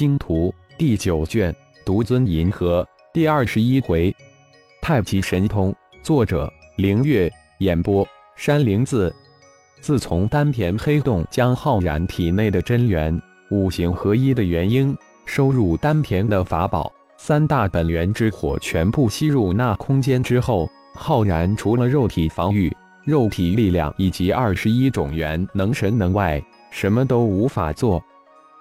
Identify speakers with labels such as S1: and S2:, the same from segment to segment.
S1: 星图》第九卷《独尊银河》第二十一回，《太极神通》作者：凌月，演播：山灵子。自从丹田黑洞将浩然体内的真元五行合一的元婴收入丹田的法宝三大本源之火全部吸入那空间之后，浩然除了肉体防御、肉体力量以及二十一种元能神能外，什么都无法做。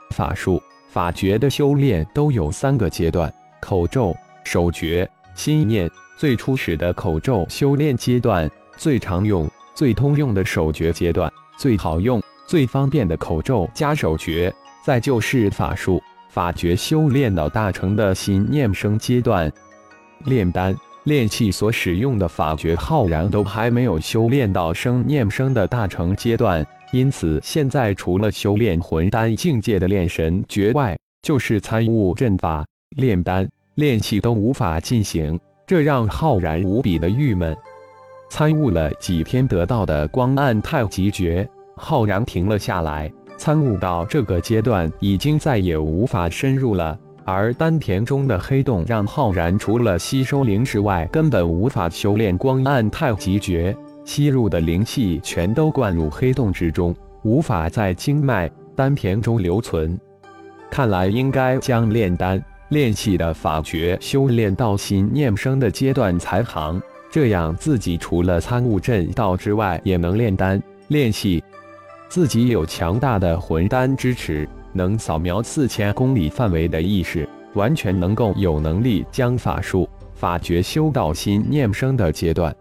S1: 法术、法诀的修炼都有三个阶段：口咒、手诀、心念。最初始的口咒修炼阶段，最常用、最通用的手诀阶段，最好用、最方便的口咒加手诀，再就是法术、法诀修炼到大成的心念生阶段。炼丹、炼器所使用的法诀，浩然都还没有修炼到生念生的大成阶段。因此，现在除了修炼魂丹境界的炼神诀外，就是参悟阵法、炼丹、炼器都无法进行，这让浩然无比的郁闷。参悟了几天得到的光暗太极诀，浩然停了下来。参悟到这个阶段，已经再也无法深入了。而丹田中的黑洞，让浩然除了吸收灵石外，根本无法修炼光暗太极诀。吸入的灵气全都灌入黑洞之中，无法在经脉丹田中留存。看来应该将炼丹炼气的法诀修炼到心念生的阶段才行，这样自己除了参悟阵道之外，也能炼丹炼气。自己有强大的魂丹支持，能扫描四千公里范围的意识，完全能够有能力将法术法诀修到心念生的阶段。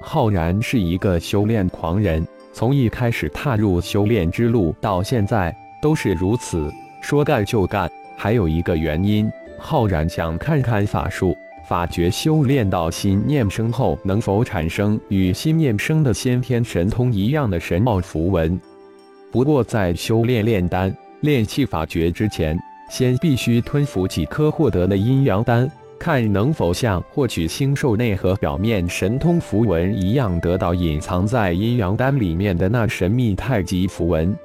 S1: 浩然是一个修炼狂人，从一开始踏入修炼之路到现在都是如此，说干就干。还有一个原因，浩然想看看法术、法诀修炼到心念生后，能否产生与心念生的先天神通一样的神奥符文。不过，在修炼炼丹、炼气法诀之前，先必须吞服几颗获得的阴阳丹。看能否像获取星兽内核表面神通符文一样，得到隐藏在阴阳丹里面的那神秘太极符文。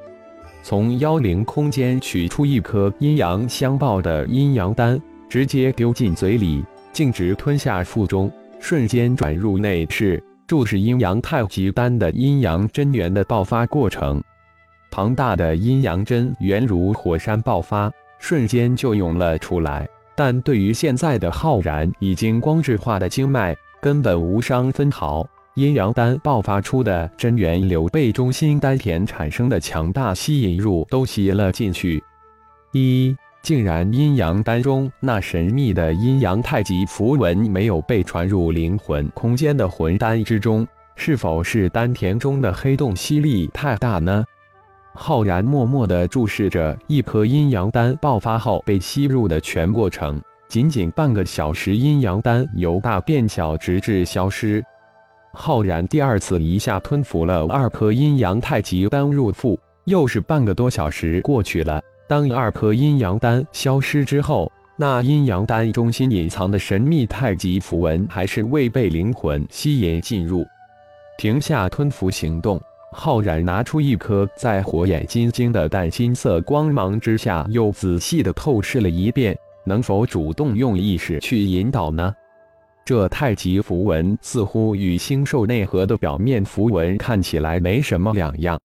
S1: 从妖灵空间取出一颗阴阳相报的阴阳丹，直接丢进嘴里，径直吞下腹中，瞬间转入内视，注视阴阳太极丹的阴阳真元的爆发过程。庞大的阴阳真元如火山爆发，瞬间就涌了出来。但对于现在的浩然，已经光质化的经脉根本无伤分毫。阴阳丹爆发出的真元流被中心丹田产生的强大吸引入，都吸了进去。一，竟然阴阳丹中那神秘的阴阳太极符文没有被传入灵魂空间的魂丹之中，是否是丹田中的黑洞吸力太大呢？浩然默默地注视着一颗阴阳丹爆发后被吸入的全过程，仅仅半个小时，阴阳丹由大变小，直至消失。浩然第二次一下吞服了二颗阴阳太极丹入腹，又是半个多小时过去了。当二颗阴阳丹消失之后，那阴阳丹中心隐藏的神秘太极符文还是未被灵魂吸引进入。停下吞服行动。浩然拿出一颗在火眼金睛的淡金色光芒之下，又仔细的透视了一遍，能否主动用意识去引导呢？这太极符文似乎与星兽内核的表面符文看起来没什么两样。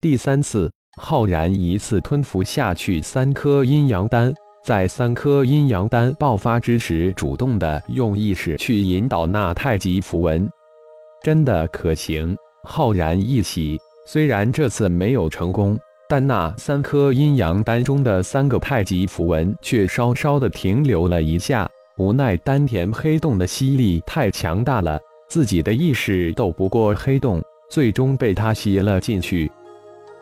S1: 第三次，浩然一次吞服下去三颗阴阳丹，在三颗阴阳丹爆发之时，主动的用意识去引导那太极符文，真的可行。浩然一喜，虽然这次没有成功，但那三颗阴阳丹中的三个太极符文却稍稍的停留了一下。无奈丹田黑洞的吸力太强大了，自己的意识斗不过黑洞，最终被他吸了进去。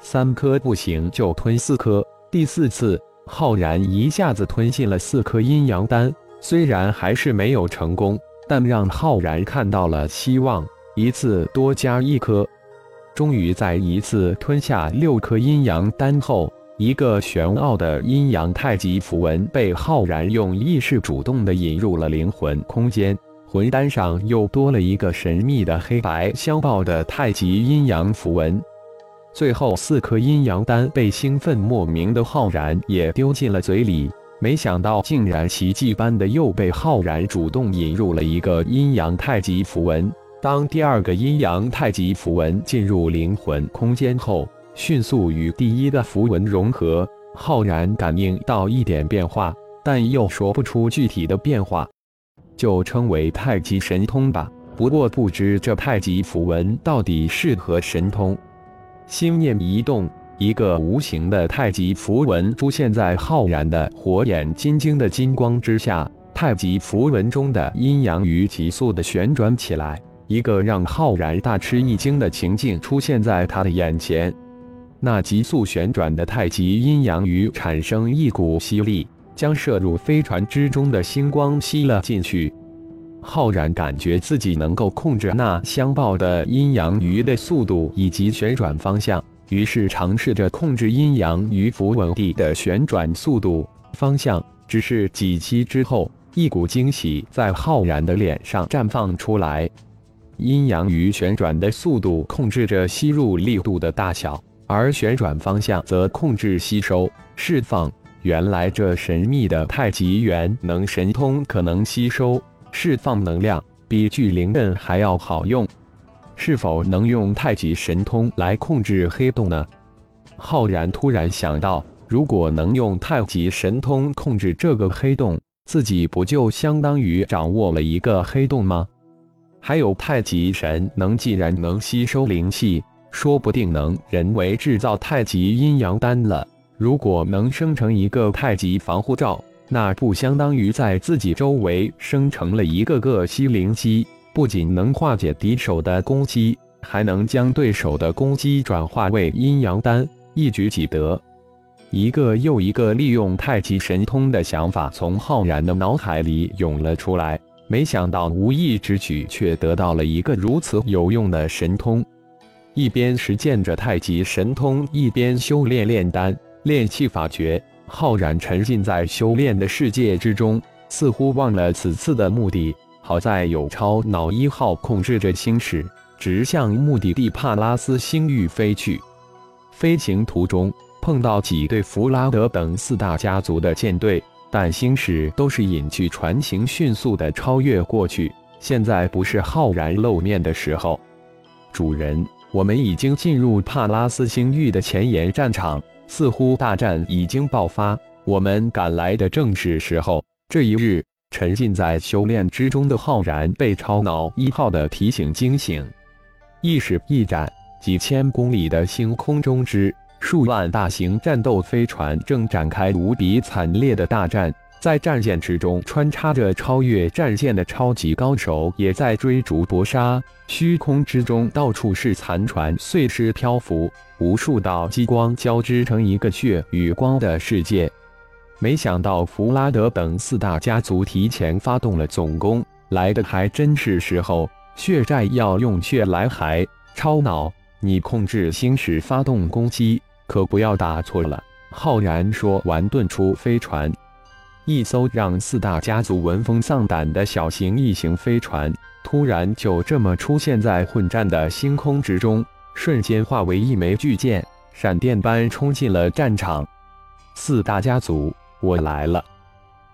S1: 三颗不行，就吞四颗。第四次，浩然一下子吞进了四颗阴阳丹，虽然还是没有成功，但让浩然看到了希望。一次多加一颗，终于在一次吞下六颗阴阳丹后，一个玄奥的阴阳太极符文被浩然用意识主动的引入了灵魂空间。魂丹上又多了一个神秘的黑白相报的太极阴阳符文。最后四颗阴阳丹被兴奋莫名的浩然也丢进了嘴里，没想到竟然奇迹般的又被浩然主动引入了一个阴阳太极符文。当第二个阴阳太极符文进入灵魂空间后，迅速与第一个符文融合。浩然感应到一点变化，但又说不出具体的变化，就称为太极神通吧。不过不知这太极符文到底是何神通。心念一动，一个无形的太极符文出现在浩然的火眼金睛的金光之下。太极符文中的阴阳鱼急速的旋转起来。一个让浩然大吃一惊的情境出现在他的眼前，那急速旋转的太极阴阳鱼产生一股吸力，将射入飞船之中的星光吸了进去。浩然感觉自己能够控制那相抱的阴阳鱼的速度以及旋转方向，于是尝试着控制阴阳鱼符文地的旋转速度、方向。只是几期之后，一股惊喜在浩然的脸上绽放出来。阴阳鱼旋转的速度控制着吸入力度的大小，而旋转方向则控制吸收、释放。原来这神秘的太极元能神通可能吸收、释放能量，比聚灵阵还要好用。是否能用太极神通来控制黑洞呢？浩然突然想到，如果能用太极神通控制这个黑洞，自己不就相当于掌握了一个黑洞吗？还有太极神能，既然能吸收灵气，说不定能人为制造太极阴阳丹了。如果能生成一个太极防护罩，那不相当于在自己周围生成了一个个吸灵机？不仅能化解敌手的攻击，还能将对手的攻击转化为阴阳丹，一举几得。一个又一个利用太极神通的想法从浩然的脑海里涌了出来。没想到无意之举，却得到了一个如此有用的神通。一边实践着太极神通，一边修炼炼丹、炼气法诀。浩然沉浸在修炼的世界之中，似乎忘了此次的目的。好在有超脑一号控制着星矢，直向目的地帕拉斯星域飞去。飞行途中，碰到几队弗拉德等四大家族的舰队。但星矢都是隐去船形，迅速的超越过去。现在不是浩然露面的时候。主人，我们已经进入帕拉斯星域的前沿战场，似乎大战已经爆发。我们赶来的正是时候。这一日，沉浸在修炼之中的浩然被超脑一号的提醒惊醒，意识一展，几千公里的星空中之。数万大型战斗飞船正展开无比惨烈的大战，在战舰之中穿插着超越战舰的超级高手，也在追逐搏杀。虚空之中到处是残船碎尸漂浮，无数道激光交织成一个血与光的世界。没想到弗拉德等四大家族提前发动了总攻，来的还真是时候。血债要用血来还，超脑，你控制星矢发动攻击。可不要打错了。浩然说完，遁出飞船。一艘让四大家族闻风丧胆的小型异形飞船，突然就这么出现在混战的星空之中，瞬间化为一枚巨舰，闪电般冲进了战场。四大家族，我来了！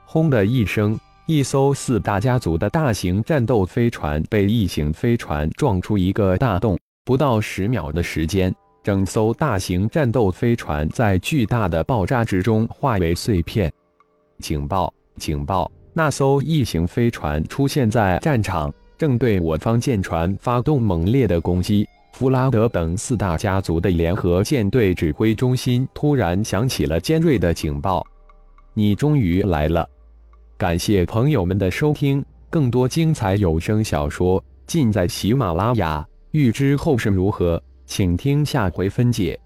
S1: 轰的一声，一艘四大家族的大型战斗飞船被异形飞船撞出一个大洞，不到十秒的时间。整艘大型战斗飞船在巨大的爆炸之中化为碎片。警报！警报！那艘异形飞船出现在战场，正对我方舰船发动猛烈的攻击。弗拉德等四大家族的联合舰队指挥中心突然响起了尖锐的警报：“你终于来了！”感谢朋友们的收听，更多精彩有声小说尽在喜马拉雅。欲知后事如何？请听下回分解。